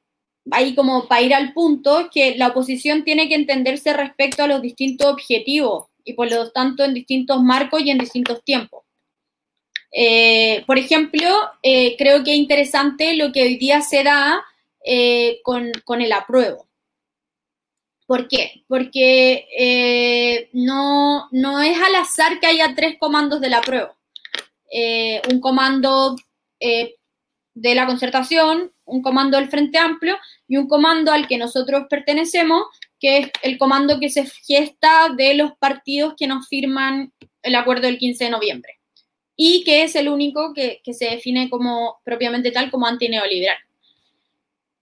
ahí como para ir al punto, es que la oposición tiene que entenderse respecto a los distintos objetivos y por lo tanto en distintos marcos y en distintos tiempos. Eh, por ejemplo, eh, creo que es interesante lo que hoy día se da eh, con, con, el apruebo. ¿Por qué? Porque no, no es al azar que haya tres comandos del apruebo. Eh, un comando eh, de la concertación, un comando del Frente Amplio y un comando al que nosotros pertenecemos, que es el comando que se gesta de los partidos que nos firman el acuerdo del 15 de noviembre y que es el único que, se define como propiamente tal como antineoliberal.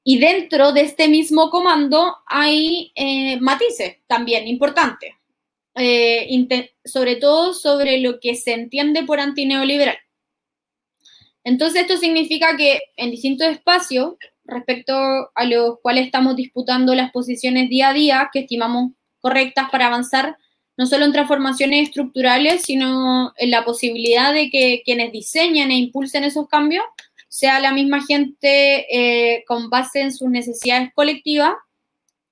Y dentro de este mismo comando hay eh, matices también importantes. Eh, sobre todo sobre lo que se entiende por antineoliberal. Entonces esto significa que en distintos espacios, respecto a los cuales estamos disputando las posiciones día a día, que estimamos correctas para avanzar no solo en transformaciones estructurales, sino en la posibilidad de que quienes diseñen e impulsen esos cambios sea la misma gente eh, con base en sus necesidades colectivas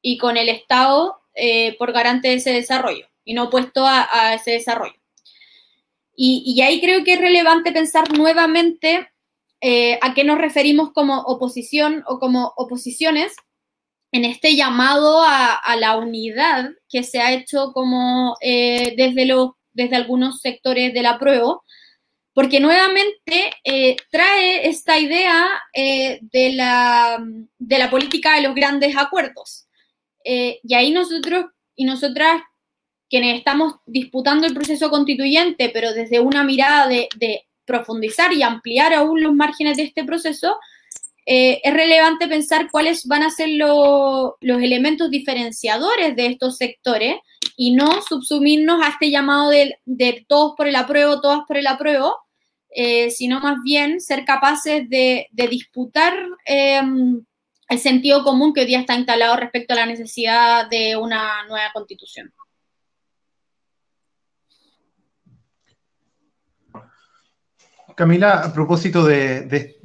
y con el Estado eh, por garante de ese desarrollo y no opuesto a, ese desarrollo. Y, ahí creo que es relevante pensar nuevamente eh, a qué nos referimos como oposición o como oposiciones en este llamado a, la unidad que se ha hecho como desde, desde algunos sectores de la prueba, porque nuevamente eh, trae esta idea de, la, de la política de los grandes acuerdos. y ahí nosotros y nosotras quienes estamos disputando el proceso constituyente, pero desde una mirada de, profundizar y ampliar aún los márgenes de este proceso, eh, es relevante pensar cuáles van a ser los elementos diferenciadores de estos sectores y no subsumirnos a este llamado de, todos por el apruebo, todas por el apruebo, eh, sino más bien ser capaces de, disputar em, el sentido común que hoy día está instalado respecto a la necesidad de una nueva constitución. Camila, a propósito de,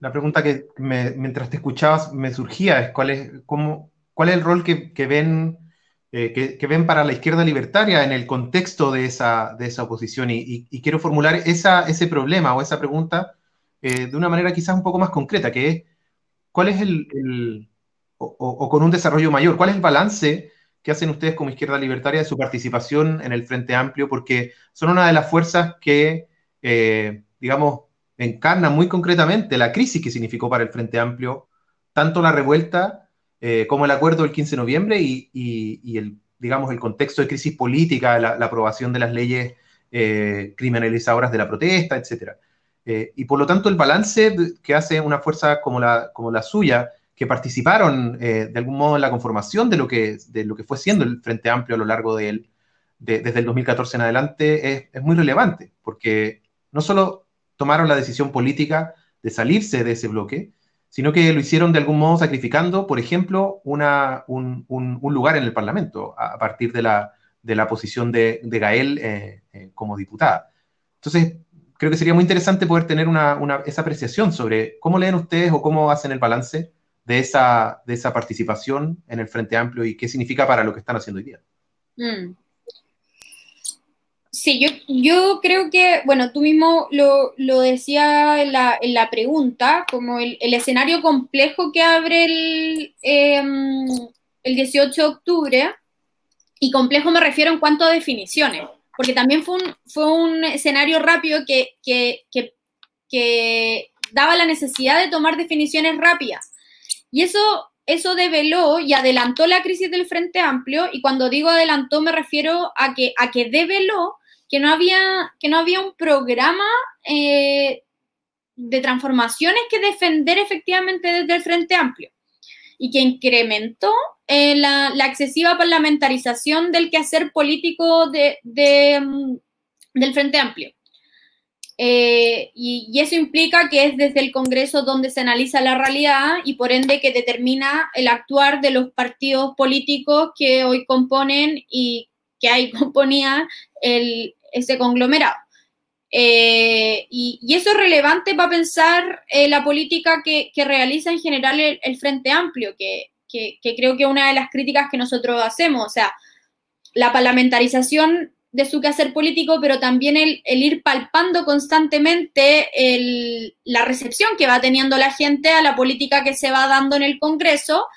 la pregunta que mientras te escuchabas me surgía es cuál es, cómo, cuál es el rol que, ven, eh, que, ven para la izquierda libertaria en el contexto de esa, de esa oposición. Y, quiero formular ese problema o esa pregunta eh, de una manera quizás un poco más concreta, que ¿cuál es el, o, con un desarrollo mayor, cuál es el balance ¿Qué hacen ustedes como izquierda libertaria de su participación en el Frente Amplio? Porque son una de las fuerzas que, eh, digamos, encarnan muy concretamente la crisis que significó para el Frente Amplio tanto la revuelta eh, como el acuerdo del 15 de noviembre y, el, digamos, el contexto de crisis política, la, aprobación de las leyes eh, criminalizadoras de la protesta, etc. Eh, y por lo tanto el balance que hace una fuerza como la, como la suya, que participaron de algún modo en la conformación de lo, que, de lo que fue siendo el Frente Amplio a lo largo de él, desde el 2014 en adelante, es, es muy relevante, porque no solo tomaron la decisión política de salirse de ese bloque, sino que lo hicieron de algún modo sacrificando, por ejemplo, una, un, un, lugar en el Parlamento a, partir de la, de la posición de, de Gael eh, eh, como diputada. Entonces, creo que sería muy interesante poder tener una, una, esa apreciación sobre cómo leen ustedes o cómo hacen el balance de esa, de esa participación en el Frente Amplio y qué significa para lo que están haciendo hoy día. Mm. Sí, yo, yo creo que, bueno, tú mismo lo, lo decía en la, en la, pregunta, como el, el, escenario complejo que abre el, em, el 18 de octubre, y complejo me refiero en cuanto a definiciones, porque también fue un, fue un escenario rápido que, que, que, que daba la necesidad de tomar definiciones rápidas. Y eso eso develó y adelantó la crisis del Frente Amplio, y cuando digo adelantó me refiero a que, a que develó que no había, que no había un programa eh, de transformaciones que defender efectivamente desde el Frente Amplio y que incrementó eh, la, excesiva parlamentarización del quehacer político de, mm, del Frente Amplio. Eh, y, y, eso implica que es desde el Congreso donde se analiza la realidad y por ende que determina el actuar de los partidos políticos que hoy componen y que ahí (laughs) componía el, ese conglomerado. Eh, y, eso es relevante para pensar eh, la política que, realiza en general el, Frente Amplio, que, creo que es una de las críticas que nosotros hacemos, o sea, la parlamentarización de su quehacer político, pero también el, ir palpando constantemente la recepción que va teniendo la gente a la política que se va dando en el Congreso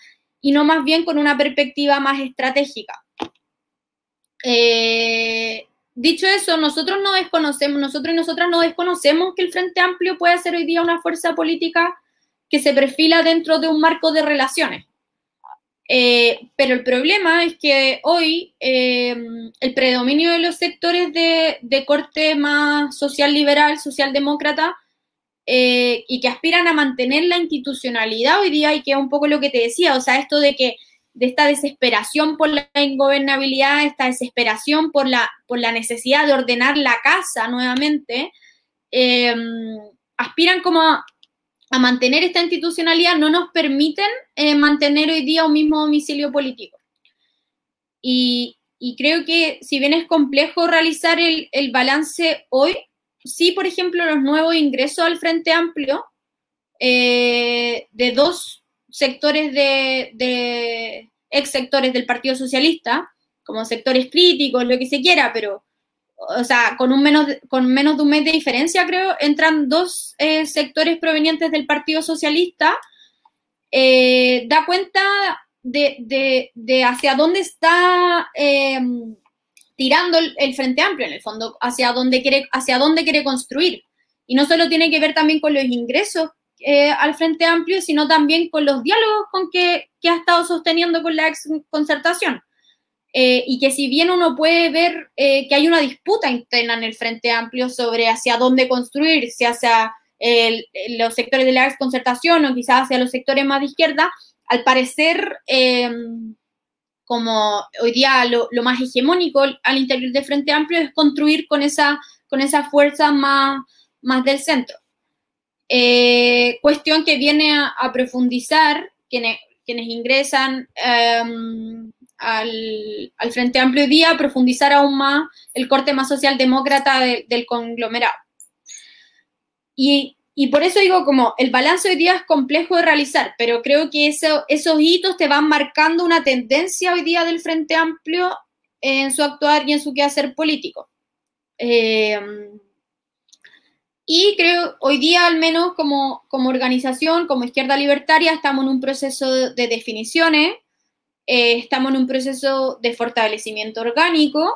y no más bien con una perspectiva más estratégica. Eh, dicho eso, nosotros no desconocemos, nosotros y nosotras no desconocemos que el Frente Amplio puede ser hoy día una fuerza política que se perfila dentro de un marco de relaciones. Eh, pero el problema es que hoy eh, el predominio de los sectores de, corte más social liberal, socialdemócrata, y que aspiran a mantener la institucionalidad hoy día, y que es un poco lo que te decía, o sea, esto de que de esta desesperación por la ingobernabilidad, esta desesperación por la, por la necesidad de ordenar la casa nuevamente, em, aspiran como a, mantener esta institucionalidad, no nos permiten eh, mantener hoy día un mismo domicilio político. Y, creo que si bien es complejo realizar el, balance hoy, sí, por ejemplo, los nuevos ingresos al Frente Amplio eh, de dos sectores de, ex sectores del Partido Socialista, como sectores críticos, lo que se quiera, pero, o sea, con, un menos, con menos de un mes de diferencia, creo, entran dos eh, sectores provenientes del Partido Socialista, eh, da cuenta de, hacia dónde está eh, tirando el, Frente Amplio, en el fondo, hacia dónde, quiere, hacia dónde quiere construir. Y no solo tiene que ver también con los ingresos eh, al Frente Amplio, sino también con los diálogos con que, ha estado sosteniendo con la ex concertación. Eh, y que si bien uno puede ver eh, que hay una disputa interna en el Frente Amplio sobre hacia dónde construir, si hacia los sectores de la ex concertación o quizás hacia los sectores más de izquierda, al parecer, como hoy día lo, más hegemónico al interior del Frente Amplio es construir con esa, con esa fuerza más, más del centro. Eh, cuestión que viene a, profundizar quienes, quienes ingresan em, al, Frente Amplio hoy día, profundizar aún más el corte más socialdemócrata del conglomerado. Y, por eso digo, como el balance hoy día es complejo de realizar, pero creo que eso, esos hitos te van marcando una tendencia hoy día del Frente Amplio en su actuar y en su quehacer político. Eh, y creo, hoy día al menos como, como organización, como izquierda libertaria, estamos en un proceso de definiciones, eh, estamos en un proceso de fortalecimiento orgánico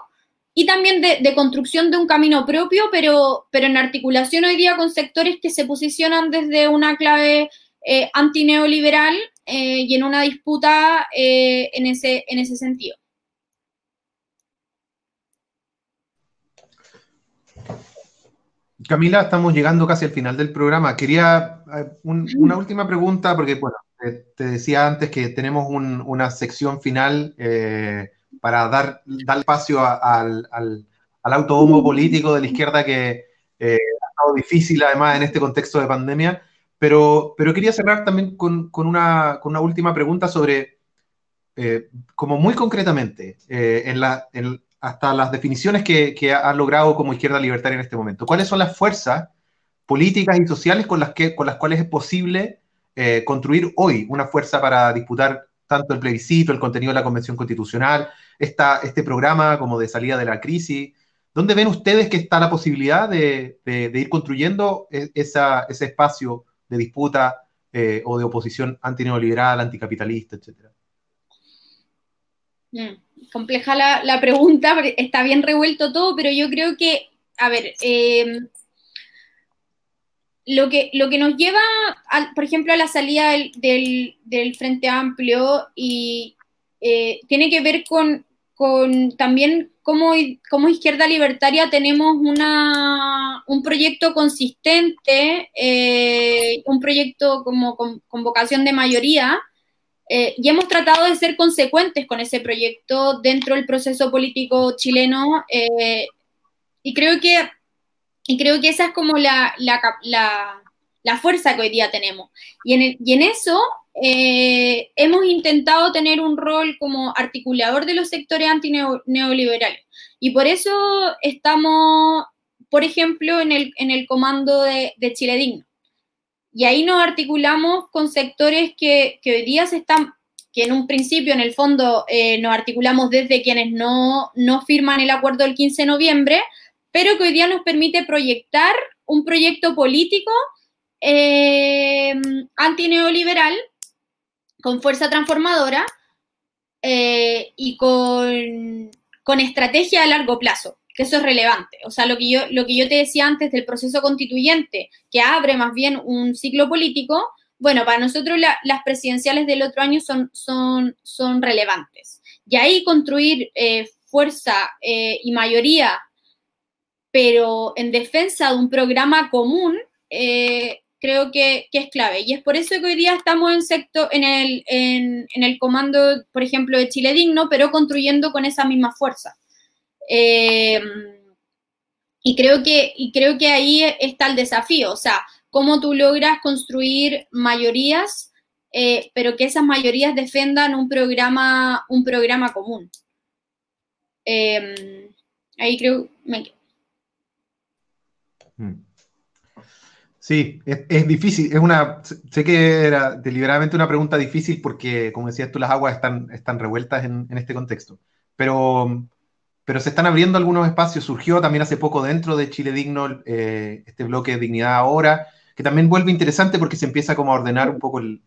y también de, construcción de un camino propio, pero, pero en articulación hoy día con sectores que se posicionan desde una clave eh, antineoliberal y en una disputa en, ese, en ese sentido. Camila, estamos llegando casi al final del programa. Quería una última pregunta, porque bueno, te decía antes que tenemos una sección final eh, para dar, dar espacio al, al, al político de la izquierda que eh, ha estado difícil además en este contexto de pandemia. Pero, pero quería cerrar también con, con, una, con una, última pregunta sobre, eh, como muy concretamente, en la, en, hasta las definiciones que, que ha logrado como izquierda libertaria en este momento. ¿Cuáles son las fuerzas políticas y sociales con las, que, con las cuales es posible eh, construir hoy una fuerza para disputar tanto el plebiscito, el contenido de la Convención Constitucional, este programa como de salida de la crisis? ¿Dónde ven ustedes que está la posibilidad de, ir construyendo e, ese espacio de disputa eh, o de oposición antineoliberal, anticapitalista, etcétera? Mm compleja la, pregunta, está bien revuelto todo, pero yo creo que, a ver, eh, lo, que, lo que nos lleva, por ejemplo, a la salida del, Frente Amplio y eh, tiene que ver con, también cómo, como izquierda libertaria tenemos una, un proyecto consistente, eh, un proyecto como con vocación de mayoría, eh, y hemos tratado de ser consecuentes con ese proyecto dentro del proceso político chileno eh, y, creo que, y creo que esa es como la, la, fuerza que hoy día tenemos. Y en, y en eso eh, hemos intentado tener un rol como articulador de los sectores antineoliberales. Y por eso estamos, por ejemplo, en el, en el comando de, de Chile Digno. Y ahí nos articulamos con sectores que, hoy día se están, que en un principio, en el fondo, eh, nos articulamos desde quienes no, firman el acuerdo del 15 de noviembre, pero que hoy día nos permite proyectar un proyecto político eh, antineoliberal con fuerza transformadora eh, y con, con estrategia a largo plazo que eso es relevante. O sea, lo que yo, lo que yo te decía antes del proceso constituyente, que abre más bien un ciclo político, bueno, para nosotros las presidenciales del otro año son, son, son relevantes. Y ahí construir eh, fuerza eh, y mayoría, pero en defensa de un programa común, eh, creo que, es clave. Y es por eso que hoy día estamos en, sector, en, el, en el comando, por ejemplo, de Chile Digno, pero construyendo con esa misma fuerza. Eh, y, creo que, y creo que ahí está el desafío, o sea, cómo tú logras construir mayorías, eh, pero que esas mayorías defendan un programa, un programa común. Eh, ahí creo... Me... Mm. Sí, es, difícil. Es una, sé que era deliberadamente una pregunta difícil porque, como decías tú, las aguas están, están revueltas en este contexto. Pero pero se están abriendo algunos espacios. Surgió también hace poco dentro de Chile Digno eh, este bloque de Dignidad Ahora, que también vuelve interesante porque se empieza como a ordenar un poco el,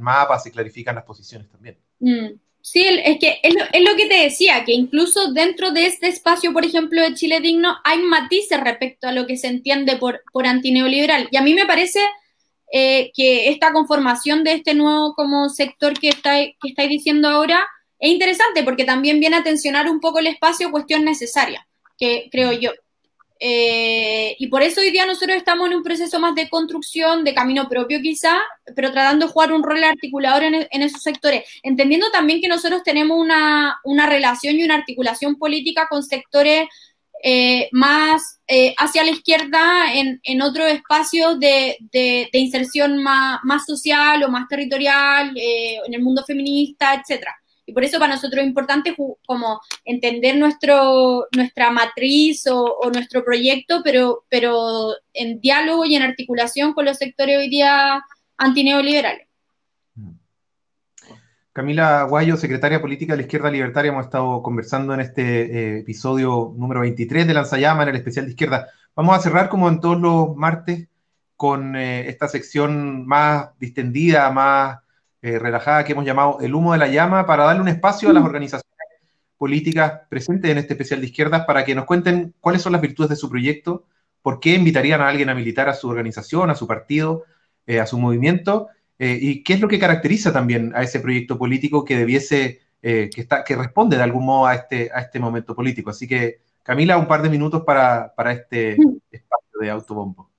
mapa, se clarifican las posiciones también. Mm. Sí, es que es lo, que te decía, que incluso dentro de este espacio, por ejemplo, de Chile Digno, hay matices respecto a lo que se entiende por, por antineoliberal. Y a mí me parece eh, que esta conformación de este nuevo como sector que, está, que estáis diciendo ahora es interesante porque también viene a tensionar un poco el espacio, cuestión necesaria, que creo yo. Eh, y por eso hoy día nosotros estamos en un proceso más de construcción, de camino propio quizá, pero tratando de jugar un rol articulador en, esos sectores, entendiendo también que nosotros tenemos una, relación y una articulación política con sectores eh, más eh, hacia la izquierda en, en otros espacios de, inserción más, social o más territorial, en el mundo feminista, etcétera. Y por eso para nosotros es importante como entender nuestro, nuestra matriz o, nuestro proyecto, pero, pero en diálogo y en articulación con los sectores hoy día antineoliberales. Camila Guayo, secretaria política de la Izquierda Libertaria, hemos estado conversando en este eh, episodio número 23 de Lanzallama, en el especial de izquierda. Vamos a cerrar como en todos los martes con eh, esta sección más distendida, más eh, relajada que hemos llamado El humo de la llama, para darle un espacio a las mm. organizaciones políticas presentes en este especial de izquierdas para que nos cuenten cuáles son las virtudes de su proyecto, por qué invitarían a alguien a militar a su organización, a su partido, eh, a su movimiento, eh, y qué es lo que caracteriza también a ese proyecto político que debiese, que, está, que responde de algún modo a este, a este momento político. Así que, Camila, un par de minutos para, para este espacio de autobombo.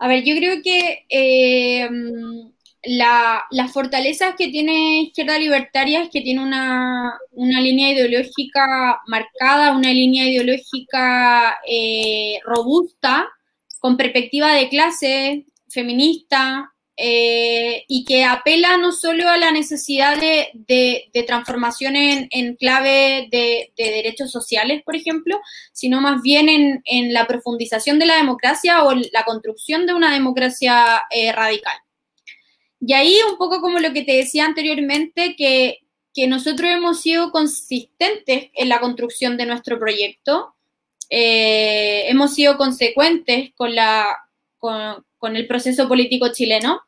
A ver, yo creo que la, las fortalezas que tiene Izquierda Libertaria es que tiene una, línea ideológica marcada, una línea ideológica eh, robusta, con perspectiva de clase, feminista, eh, y que apela no solo a la necesidad de, transformación en, clave de, derechos sociales, por ejemplo, sino más bien en, la profundización de la democracia o la construcción de una democracia eh, radical. Y ahí un poco como lo que te decía anteriormente, que, nosotros hemos sido consistentes en la construcción de nuestro proyecto, eh, hemos sido consecuentes con, la, con, el proceso político chileno.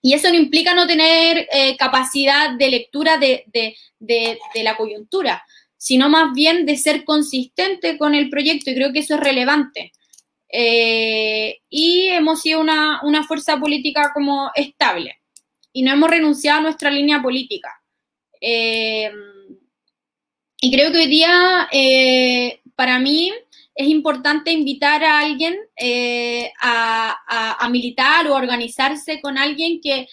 Y eso no implica no tener eh, capacidad de lectura de, la coyuntura, sino más bien de ser consistente con el proyecto y creo que eso es relevante. Eh, y hemos sido una, una, fuerza política como estable y no hemos renunciado a nuestra línea política. Eh, y creo que hoy día, eh, para mí, es importante invitar a alguien a, militar o organizarse con alguien que,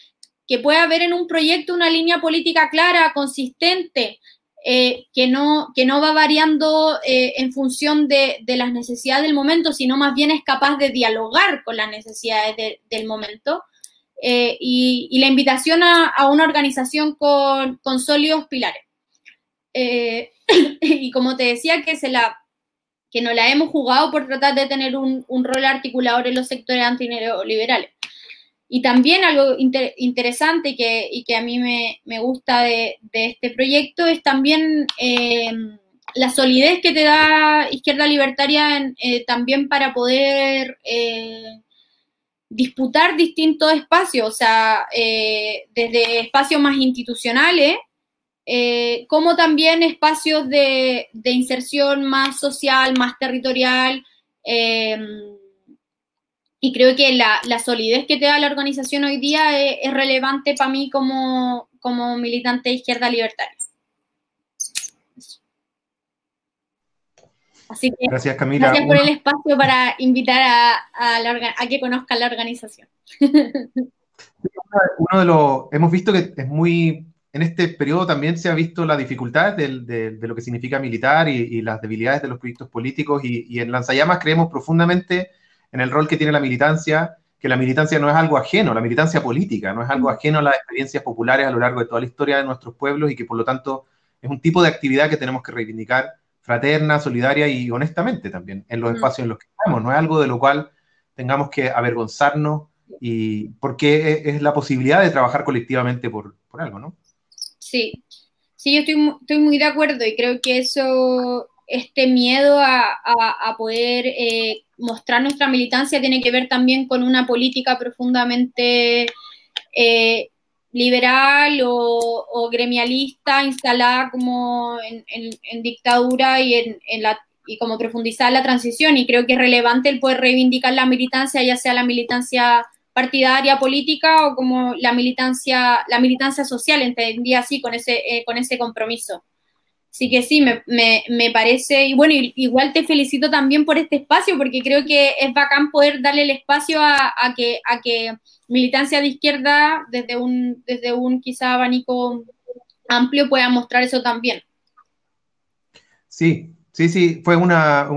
pueda ver en un proyecto una línea política clara, consistente, que, no, que no va variando en función de, las necesidades del momento, sino más bien es capaz de dialogar con las necesidades del momento. Eh, y, la invitación a, una organización con, sólidos pilares. Eh, (clears throat) y como te decía, que, se la, que no la hemos jugado por tratar de tener un, rol articulador en los sectores antineoliberales. Y también algo interesante que, y que, a mí me, gusta de, este proyecto es también eh, la solidez que te da Izquierda Libertaria también para poder disputar distintos espacios, o sea, eh, desde espacios más institucionales, eh, como también espacios de, inserción más social, más territorial. Eh, y creo que la, solidez que te da la organización hoy día es, relevante para mí como, como militante de izquierda libertaria. Así que gracias, Camila. Gracias por el espacio para invitar a, que conozcan la organización. (laughs) Uno de los, hemos visto que es muy, en este periodo también se ha visto la dificultad de, lo que significa militar y, las debilidades de los proyectos políticos y, en Lanzallamas creemos profundamente en el rol que tiene la militancia, que la militancia no es algo ajeno, la militancia política no es algo ajeno a las experiencias populares a lo largo de toda la historia de nuestros pueblos y que por lo tanto es un tipo de actividad que tenemos que reivindicar fraterna, solidaria y honestamente también en los espacios en los que estamos. No es algo de lo cual tengamos que avergonzarnos y porque es, la posibilidad de trabajar colectivamente por, algo, ¿no? Sí, sí, yo estoy, estoy, muy de acuerdo y creo que eso, este miedo a, poder eh, mostrar nuestra militancia tiene que ver también con una política profundamente eh, liberal o, gremialista instalada como en, dictadura y, en, la, y como profundizar la transición. Y creo que es relevante el poder reivindicar la militancia, ya sea la militancia partidaria política o como la militancia, la militancia social, entendía así, con ese, eh, con ese compromiso. Así que sí, me, me, parece, y bueno, igual te felicito también por este espacio, porque creo que es bacán poder darle el espacio a, que, a que militancia de izquierda, desde un, desde un quizá abanico amplio, pueda mostrar eso también. Sí, sí, sí, fue una,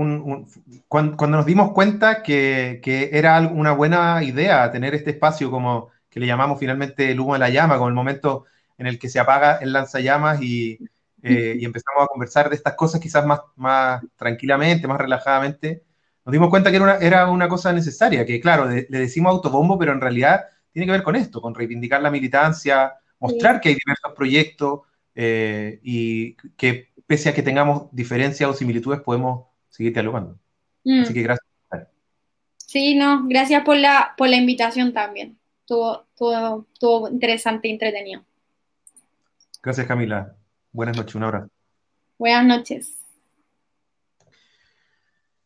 cuando, nos dimos cuenta que, que, era una buena idea tener este espacio como que le llamamos finalmente el humo de la llama, como el momento en el que se apaga el lanzallamas y eh, y empezamos a conversar de estas cosas quizás más, más tranquilamente, más relajadamente, nos dimos cuenta que era una, era una cosa necesaria, que claro, le decimos autobombo, pero en realidad tiene que ver con esto, con reivindicar la militancia, mostrar que hay diversos proyectos eh, y que pese a que tengamos diferencias o similitudes podemos seguir dialogando. Mm. Así que gracias. Sí, no, gracias por la, por la invitación también. Estuvo, estuvo interesante y entretenido. Gracias, Camila. Buenas noches, un abrazo. Buenas noches.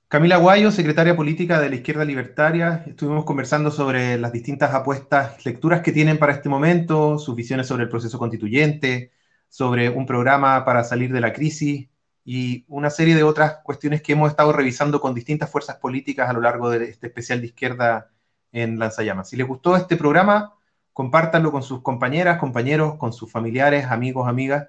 Camila Guayo, secretaria política de la Izquierda Libertaria, estuvimos conversando sobre las distintas apuestas, lecturas que tienen para este momento, sus visiones sobre el proceso constituyente, sobre un programa para salir de la crisis y una serie de otras cuestiones que hemos estado revisando con distintas fuerzas políticas a lo largo de este especial de izquierda en Lanzallamas. Si les gustó este programa, compártanlo con sus compañeras, compañeros, con sus familiares, amigos, amigas.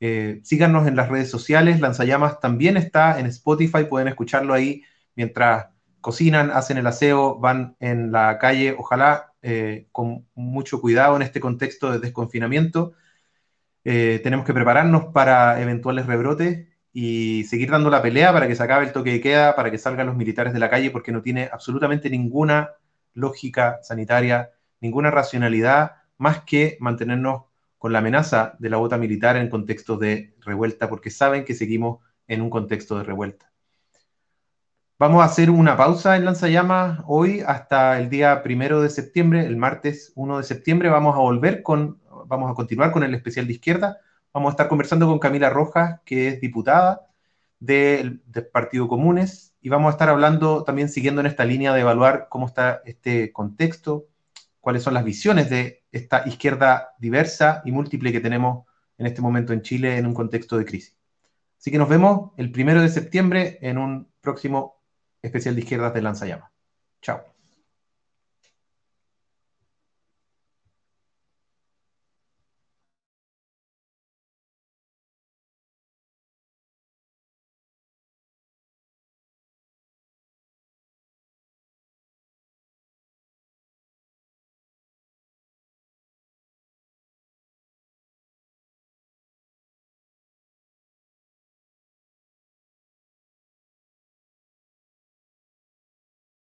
Eh, síganos en las redes sociales. Lanzallamas también está en Spotify, pueden escucharlo ahí mientras cocinan, hacen el aseo, van en la calle, ojalá eh, con mucho cuidado en este contexto de desconfinamiento. Eh, tenemos que prepararnos para eventuales rebrotes y seguir dando la pelea para que se acabe el toque de queda, para que salgan los militares de la calle, porque no tiene absolutamente ninguna lógica sanitaria, ninguna racionalidad más que mantenernos con la amenaza de la bota militar en contexto de revuelta, porque saben que seguimos en un contexto de revuelta. Vamos a hacer una pausa en Lanzallamas hoy hasta el día primero de septiembre, el martes 1 de septiembre. Vamos a volver con, vamos a continuar con el especial de izquierda. Vamos a estar conversando con Camila Rojas, que es diputada del, Partido Comunes, y vamos a estar hablando también siguiendo en esta línea de evaluar cómo está este contexto, cuáles son las visiones de esta izquierda diversa y múltiple que tenemos en este momento en Chile en un contexto de crisis. Así que nos vemos el primero de septiembre en un próximo especial de izquierdas de Lanzallama. Chao.